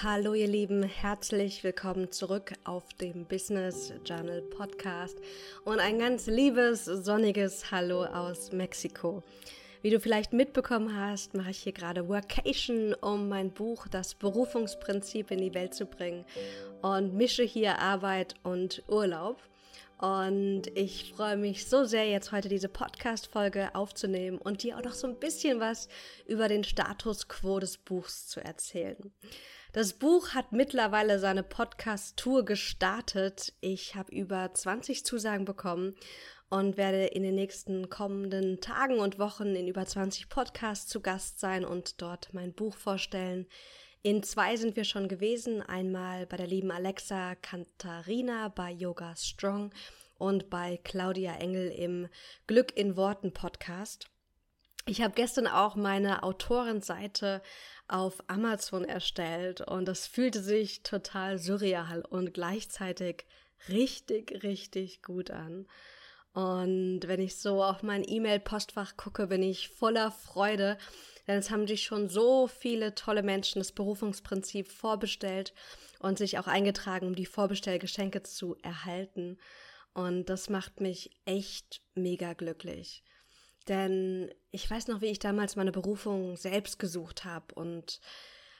Hallo ihr Lieben, herzlich willkommen zurück auf dem Business Journal Podcast und ein ganz liebes, sonniges Hallo aus Mexiko. Wie du vielleicht mitbekommen hast, mache ich hier gerade Workation, um mein Buch Das Berufungsprinzip in die Welt zu bringen und mische hier Arbeit und Urlaub. Und ich freue mich so sehr, jetzt heute diese Podcast-Folge aufzunehmen und dir auch noch so ein bisschen was über den Status quo des Buchs zu erzählen. Das Buch hat mittlerweile seine Podcast-Tour gestartet. Ich habe über 20 Zusagen bekommen und werde in den nächsten kommenden Tagen und Wochen in über 20 Podcasts zu Gast sein und dort mein Buch vorstellen. In zwei sind wir schon gewesen. Einmal bei der lieben Alexa Cantarina bei Yoga Strong und bei Claudia Engel im Glück in Worten Podcast. Ich habe gestern auch meine Autorenseite auf Amazon erstellt und das fühlte sich total surreal und gleichzeitig richtig, richtig gut an. Und wenn ich so auf mein E-Mail-Postfach gucke, bin ich voller Freude, denn es haben sich schon so viele tolle Menschen das Berufungsprinzip vorbestellt und sich auch eingetragen, um die Vorbestellgeschenke zu erhalten. Und das macht mich echt mega glücklich. Denn ich weiß noch, wie ich damals meine Berufung selbst gesucht habe und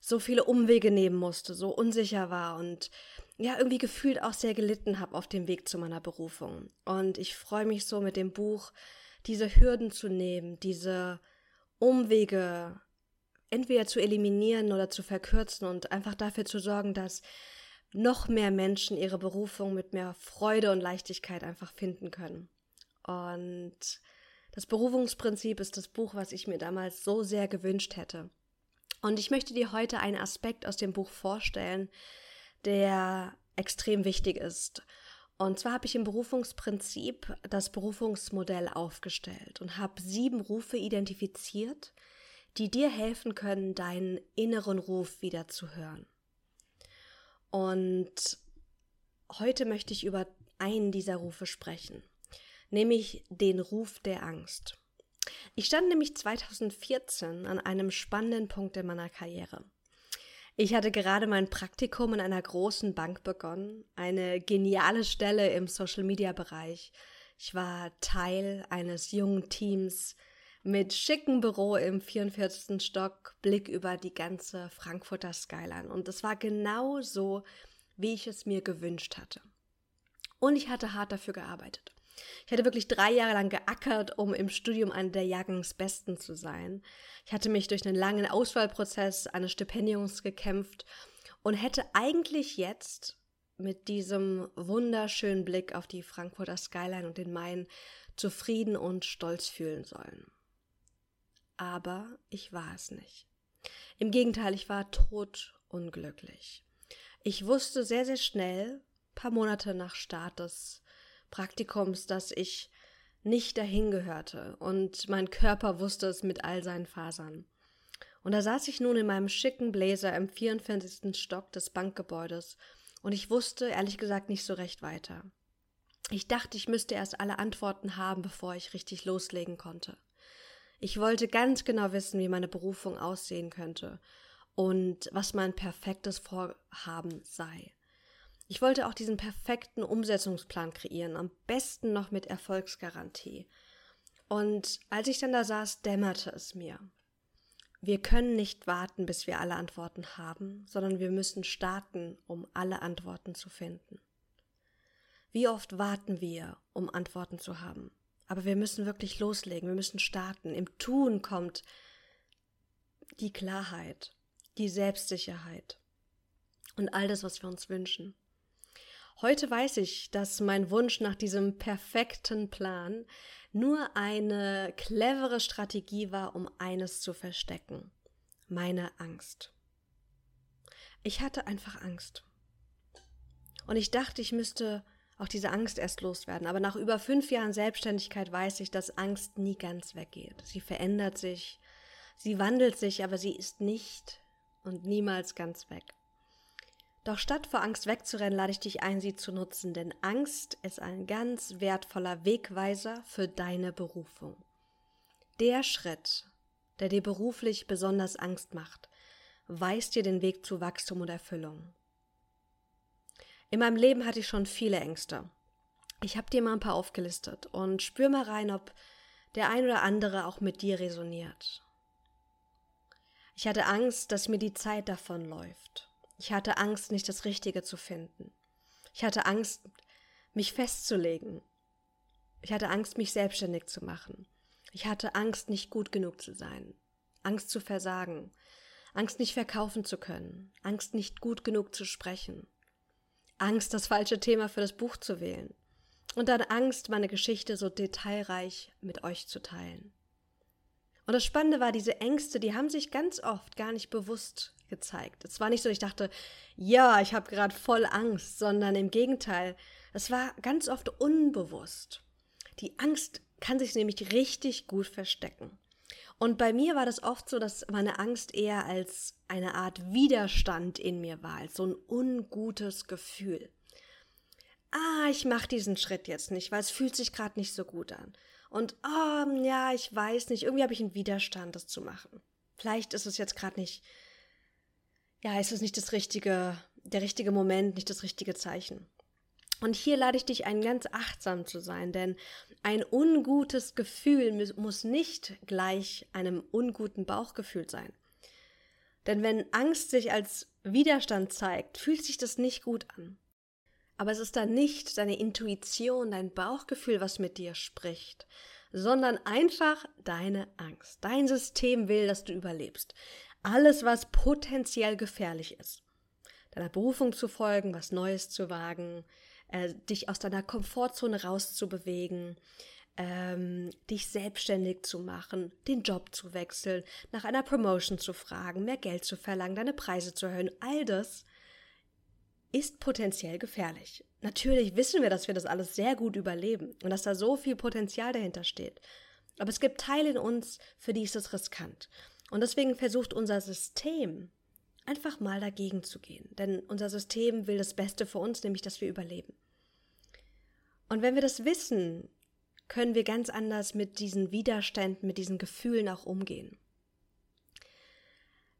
so viele Umwege nehmen musste, so unsicher war und ja, irgendwie gefühlt auch sehr gelitten habe auf dem Weg zu meiner Berufung. Und ich freue mich so mit dem Buch, diese Hürden zu nehmen, diese Umwege entweder zu eliminieren oder zu verkürzen und einfach dafür zu sorgen, dass noch mehr Menschen ihre Berufung mit mehr Freude und Leichtigkeit einfach finden können. Und das Berufungsprinzip ist das Buch, was ich mir damals so sehr gewünscht hätte. Und ich möchte dir heute einen Aspekt aus dem Buch vorstellen, der extrem wichtig ist. Und zwar habe ich im Berufungsprinzip das Berufungsmodell aufgestellt und habe sieben Rufe identifiziert, die dir helfen können, deinen inneren Ruf wieder zu hören. Und heute möchte ich über einen dieser Rufe sprechen, nämlich den Ruf der Angst. Ich stand nämlich 2014 an einem spannenden Punkt in meiner Karriere. Ich hatte gerade mein Praktikum in einer großen Bank begonnen, eine geniale Stelle im Social-Media-Bereich. Ich war Teil eines jungen Teams mit schicken Büro im 44. Stock, Blick über die ganze Frankfurter Skyline. Und es war genau so, wie ich es mir gewünscht hatte. Und ich hatte hart dafür gearbeitet. Ich hatte wirklich drei Jahre lang geackert, um im Studium einer der Jahrgangsbesten zu sein. Ich hatte mich durch einen langen Auswahlprozess eines Stipendiums gekämpft und hätte eigentlich jetzt mit diesem wunderschönen Blick auf die Frankfurter Skyline und den Main zufrieden und stolz fühlen sollen. Aber ich war es nicht. Im Gegenteil, ich war totunglücklich. Ich wusste sehr, sehr schnell, paar Monate nach Start des Praktikums, dass ich nicht dahin gehörte und mein Körper wusste es mit all seinen Fasern. Und da saß ich nun in meinem schicken Bläser im 44. Stock des Bankgebäudes und ich wusste ehrlich gesagt nicht so recht weiter. Ich dachte, ich müsste erst alle Antworten haben, bevor ich richtig loslegen konnte. Ich wollte ganz genau wissen, wie meine Berufung aussehen könnte und was mein perfektes Vorhaben sei. Ich wollte auch diesen perfekten Umsetzungsplan kreieren, am besten noch mit Erfolgsgarantie. Und als ich dann da saß, dämmerte es mir. Wir können nicht warten, bis wir alle Antworten haben, sondern wir müssen starten, um alle Antworten zu finden. Wie oft warten wir, um Antworten zu haben? Aber wir müssen wirklich loslegen, wir müssen starten. Im Tun kommt die Klarheit, die Selbstsicherheit und all das, was wir uns wünschen. Heute weiß ich, dass mein Wunsch nach diesem perfekten Plan nur eine clevere Strategie war, um eines zu verstecken. Meine Angst. Ich hatte einfach Angst. Und ich dachte, ich müsste auch diese Angst erst loswerden. Aber nach über fünf Jahren Selbstständigkeit weiß ich, dass Angst nie ganz weggeht. Sie verändert sich, sie wandelt sich, aber sie ist nicht und niemals ganz weg. Doch statt vor Angst wegzurennen, lade ich dich ein, sie zu nutzen, denn Angst ist ein ganz wertvoller Wegweiser für deine Berufung. Der Schritt, der dir beruflich besonders Angst macht, weist dir den Weg zu Wachstum und Erfüllung. In meinem Leben hatte ich schon viele Ängste. Ich habe dir mal ein paar aufgelistet und spür mal rein, ob der ein oder andere auch mit dir resoniert. Ich hatte Angst, dass mir die Zeit davonläuft. Ich hatte Angst, nicht das Richtige zu finden. Ich hatte Angst, mich festzulegen. Ich hatte Angst, mich selbstständig zu machen. Ich hatte Angst, nicht gut genug zu sein. Angst zu versagen. Angst, nicht verkaufen zu können. Angst, nicht gut genug zu sprechen. Angst, das falsche Thema für das Buch zu wählen. Und dann Angst, meine Geschichte so detailreich mit euch zu teilen. Und das Spannende war, diese Ängste, die haben sich ganz oft gar nicht bewusst gezeigt. Es war nicht so, ich dachte, ja, ich habe gerade voll Angst, sondern im Gegenteil, es war ganz oft unbewusst. Die Angst kann sich nämlich richtig gut verstecken. Und bei mir war das oft so, dass meine Angst eher als eine Art Widerstand in mir war, als so ein ungutes Gefühl. Ah, ich mache diesen Schritt jetzt nicht, weil es fühlt sich gerade nicht so gut an. Und oh, ja, ich weiß nicht, irgendwie habe ich einen Widerstand, das zu machen. Vielleicht ist es jetzt gerade nicht, ja, ist es nicht das richtige, der richtige Moment, nicht das richtige Zeichen. Und hier lade ich dich ein, ganz achtsam zu sein, denn ein ungutes Gefühl muss nicht gleich einem unguten Bauchgefühl sein. Denn wenn Angst sich als Widerstand zeigt, fühlt sich das nicht gut an. Aber es ist dann nicht deine Intuition, dein Bauchgefühl, was mit dir spricht, sondern einfach deine Angst. Dein System will, dass du überlebst. Alles, was potenziell gefährlich ist. Deiner Berufung zu folgen, was Neues zu wagen, äh, dich aus deiner Komfortzone rauszubewegen, ähm, dich selbstständig zu machen, den Job zu wechseln, nach einer Promotion zu fragen, mehr Geld zu verlangen, deine Preise zu erhöhen. All das ist potenziell gefährlich. Natürlich wissen wir, dass wir das alles sehr gut überleben und dass da so viel Potenzial dahinter steht. Aber es gibt Teile in uns, für die ist es riskant. Und deswegen versucht unser System einfach mal dagegen zu gehen. Denn unser System will das Beste für uns, nämlich dass wir überleben. Und wenn wir das wissen, können wir ganz anders mit diesen Widerständen, mit diesen Gefühlen auch umgehen.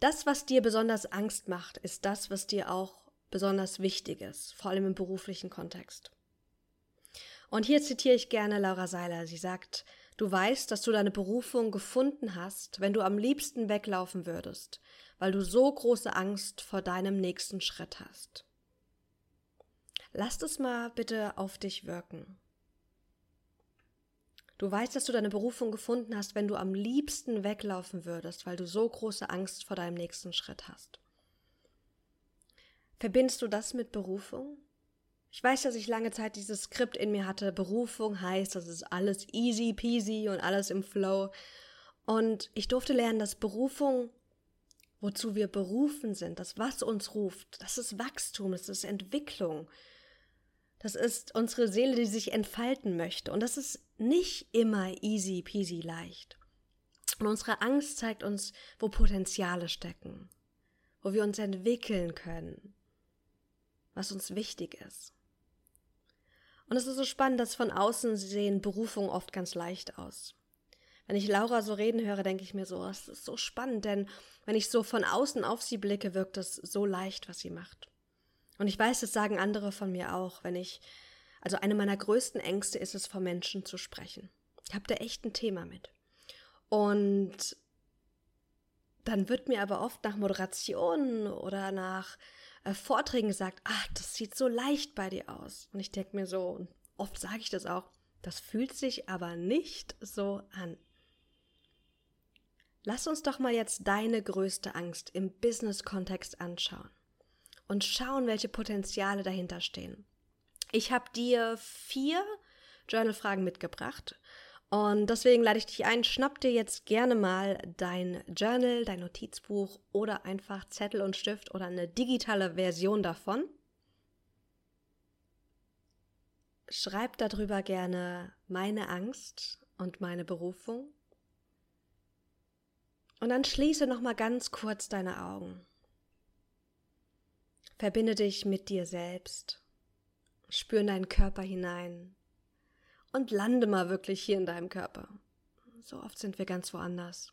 Das, was dir besonders Angst macht, ist das, was dir auch besonders wichtig ist, vor allem im beruflichen Kontext. Und hier zitiere ich gerne Laura Seiler. Sie sagt, du weißt, dass du deine Berufung gefunden hast, wenn du am liebsten weglaufen würdest, weil du so große Angst vor deinem nächsten Schritt hast. Lass es mal bitte auf dich wirken. Du weißt, dass du deine Berufung gefunden hast, wenn du am liebsten weglaufen würdest, weil du so große Angst vor deinem nächsten Schritt hast. Verbindest du das mit Berufung? Ich weiß, dass ich lange Zeit dieses Skript in mir hatte. Berufung heißt, das ist alles easy peasy und alles im Flow. Und ich durfte lernen, dass Berufung, wozu wir berufen sind, das, was uns ruft, das ist Wachstum, das ist Entwicklung. Das ist unsere Seele, die sich entfalten möchte. Und das ist nicht immer easy peasy leicht. Und unsere Angst zeigt uns, wo Potenziale stecken, wo wir uns entwickeln können, was uns wichtig ist. Und es ist so spannend, dass von außen sehen Berufungen oft ganz leicht aus. Wenn ich Laura so reden höre, denke ich mir so, es ist so spannend, denn wenn ich so von außen auf sie blicke, wirkt es so leicht, was sie macht. Und ich weiß, das sagen andere von mir auch, wenn ich, also eine meiner größten Ängste ist es, vor Menschen zu sprechen. Ich habe da echt ein Thema mit. Und dann wird mir aber oft nach Moderation oder nach äh, Vorträgen gesagt, ach, das sieht so leicht bei dir aus. Und ich denke mir so, und oft sage ich das auch, das fühlt sich aber nicht so an. Lass uns doch mal jetzt deine größte Angst im Business-Kontext anschauen und schauen, welche Potenziale dahinter stehen. Ich habe dir vier Journal-Fragen mitgebracht und deswegen lade ich dich ein, schnapp dir jetzt gerne mal dein Journal, dein Notizbuch oder einfach Zettel und Stift oder eine digitale Version davon. Schreib darüber gerne meine Angst und meine Berufung. Und dann schließe noch mal ganz kurz deine Augen. Verbinde dich mit dir selbst. Spür in deinen Körper hinein und lande mal wirklich hier in deinem Körper. So oft sind wir ganz woanders.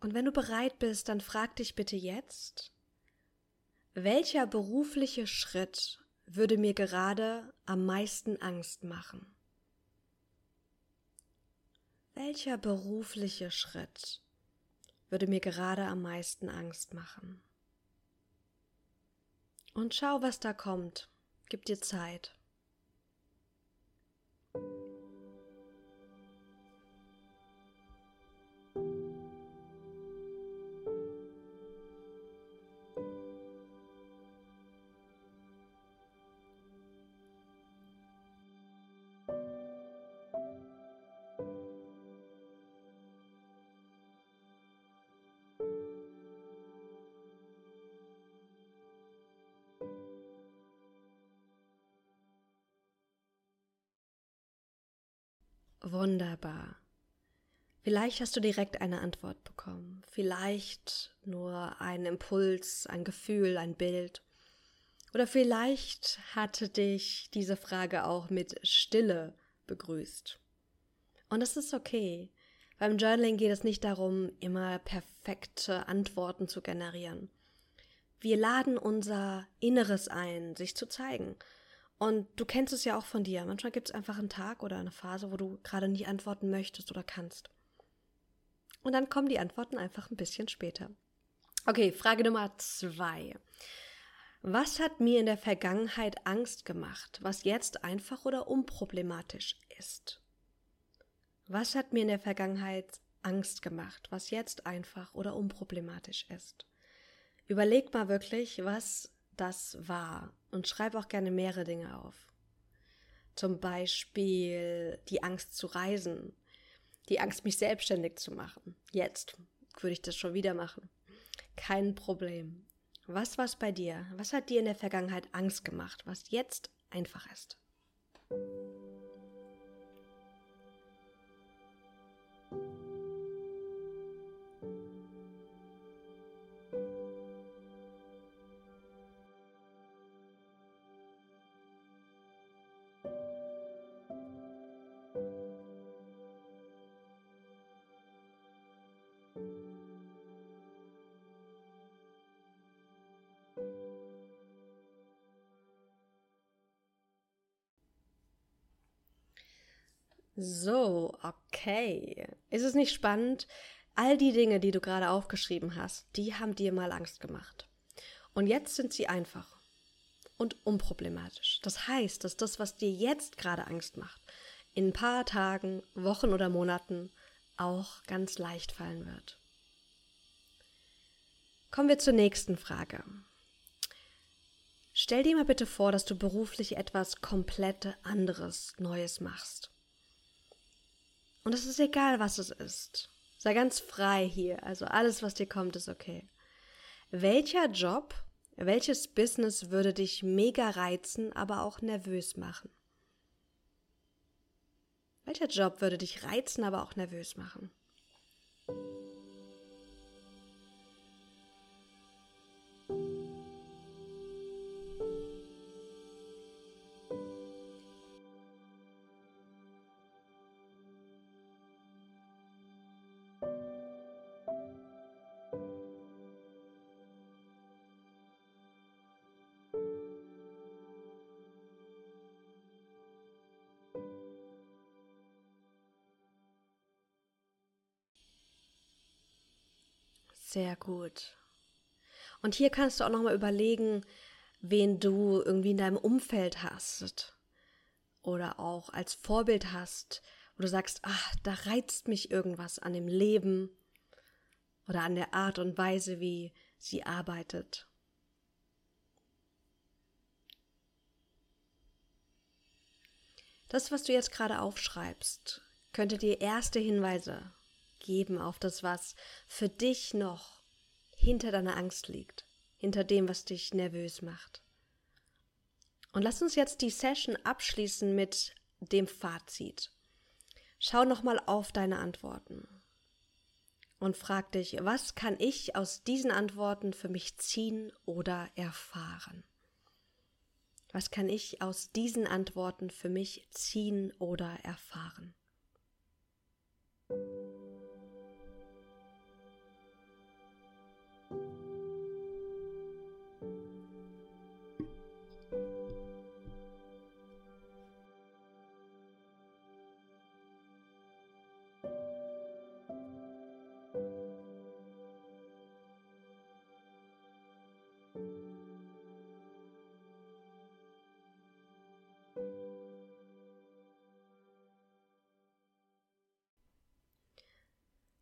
Und wenn du bereit bist, dann frag dich bitte jetzt, welcher berufliche Schritt würde mir gerade am meisten Angst machen? Welcher berufliche Schritt würde mir gerade am meisten Angst machen? Und schau, was da kommt. Gib dir Zeit. Wunderbar. Vielleicht hast du direkt eine Antwort bekommen, vielleicht nur einen Impuls, ein Gefühl, ein Bild. Oder vielleicht hatte dich diese Frage auch mit Stille begrüßt. Und das ist okay. Beim Journaling geht es nicht darum, immer perfekte Antworten zu generieren. Wir laden unser Inneres ein, sich zu zeigen und du kennst es ja auch von dir. Manchmal gibt es einfach einen Tag oder eine Phase, wo du gerade nicht antworten möchtest oder kannst. Und dann kommen die Antworten einfach ein bisschen später. Okay, Frage Nummer zwei. Was hat mir in der Vergangenheit Angst gemacht, was jetzt einfach oder unproblematisch ist? Was hat mir in der Vergangenheit Angst gemacht, was jetzt einfach oder unproblematisch ist? Überleg mal wirklich, was das war und schreib auch gerne mehrere Dinge auf. Zum Beispiel die Angst zu reisen, die Angst, mich selbstständig zu machen. Jetzt würde ich das schon wieder machen. Kein Problem. Was war es bei dir? Was hat dir in der Vergangenheit Angst gemacht, was jetzt einfach ist? So, okay. Ist es nicht spannend? All die Dinge, die du gerade aufgeschrieben hast, die haben dir mal Angst gemacht. Und jetzt sind sie einfach und unproblematisch. Das heißt, dass das, was dir jetzt gerade Angst macht, in ein paar Tagen, Wochen oder Monaten auch ganz leicht fallen wird. Kommen wir zur nächsten Frage. Stell dir mal bitte vor, dass du beruflich etwas komplett anderes, Neues machst. Und es ist egal, was es ist. Sei ganz frei hier. Also alles, was dir kommt, ist okay. Welcher Job, welches Business würde dich mega reizen, aber auch nervös machen? Welcher Job würde dich reizen, aber auch nervös machen? Sehr gut. Und hier kannst du auch nochmal überlegen, wen du irgendwie in deinem Umfeld hast oder auch als Vorbild hast, wo du sagst, ach, da reizt mich irgendwas an dem Leben oder an der Art und Weise, wie sie arbeitet. Das, was du jetzt gerade aufschreibst, könnte dir erste Hinweise geben auf das, was für dich noch hinter deiner Angst liegt, hinter dem, was dich nervös macht. Und lass uns jetzt die Session abschließen mit dem Fazit. Schau nochmal auf deine Antworten und frag dich, was kann ich aus diesen Antworten für mich ziehen oder erfahren? Was kann ich aus diesen Antworten für mich ziehen oder erfahren?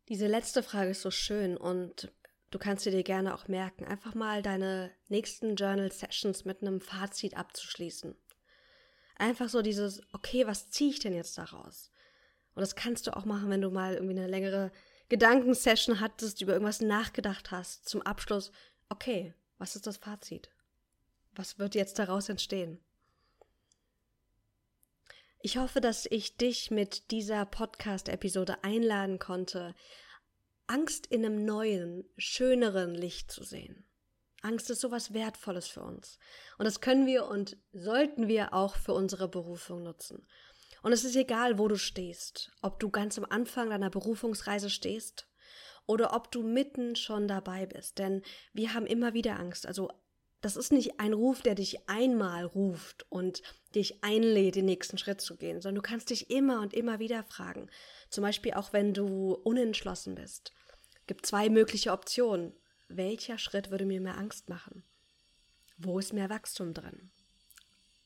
Diese letzte Frage ist so schön und du kannst sie dir gerne auch merken. Einfach mal deine nächsten Journal Sessions mit einem Fazit abzuschließen. Einfach so dieses, okay, was ziehe ich denn jetzt daraus? Und das kannst du auch machen, wenn du mal irgendwie eine längere Gedankensession hattest, über irgendwas nachgedacht hast. Zum Abschluss, okay, was ist das Fazit? Was wird jetzt daraus entstehen? Ich hoffe, dass ich dich mit dieser Podcast-Episode einladen konnte, Angst in einem neuen, schöneren Licht zu sehen. Angst ist sowas Wertvolles für uns. Und das können wir und sollten wir auch für unsere Berufung nutzen. Und es ist egal, wo du stehst, ob du ganz am Anfang deiner Berufungsreise stehst oder ob du mitten schon dabei bist. Denn wir haben immer wieder Angst. Also das ist nicht ein Ruf, der dich einmal ruft und dich einlädt, den nächsten Schritt zu gehen, sondern du kannst dich immer und immer wieder fragen. Zum Beispiel auch wenn du unentschlossen bist. Gibt zwei mögliche Optionen. Welcher Schritt würde mir mehr Angst machen? Wo ist mehr Wachstum drin?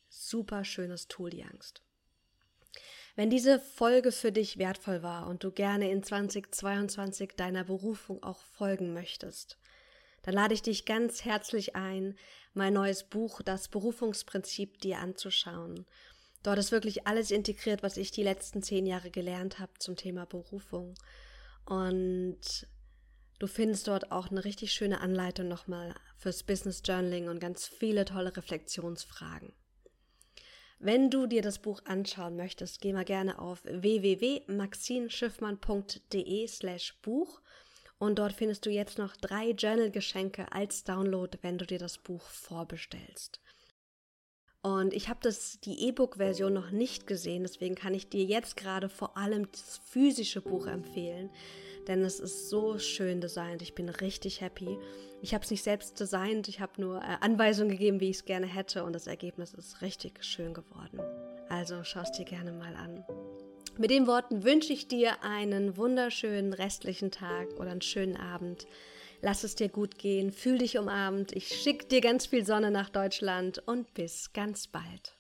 Super schönes Tool, die Angst. Wenn diese Folge für dich wertvoll war und du gerne in 2022 deiner Berufung auch folgen möchtest, dann lade ich dich ganz herzlich ein, mein neues Buch Das Berufungsprinzip dir anzuschauen. Dort ist wirklich alles integriert, was ich die letzten zehn Jahre gelernt habe zum Thema Berufung. Und du findest dort auch eine richtig schöne Anleitung nochmal fürs Business Journaling und ganz viele tolle Reflexionsfragen. Wenn du dir das Buch anschauen möchtest, geh mal gerne auf www.maxinschiffmann.de slash Buch und dort findest du jetzt noch drei Journal-Geschenke als Download, wenn du dir das Buch vorbestellst. Und ich habe die E-Book-Version noch nicht gesehen, deswegen kann ich dir jetzt gerade vor allem das physische Buch empfehlen, denn es ist so schön designt. Ich bin richtig happy. Ich habe es nicht selbst designt, ich habe nur äh, Anweisungen gegeben, wie ich es gerne hätte und das Ergebnis ist richtig schön geworden. Also schau es dir gerne mal an. Mit den Worten wünsche ich dir einen wunderschönen restlichen Tag oder einen schönen Abend. Lass es dir gut gehen, fühl dich umarmt. Ich schicke dir ganz viel Sonne nach Deutschland und bis ganz bald.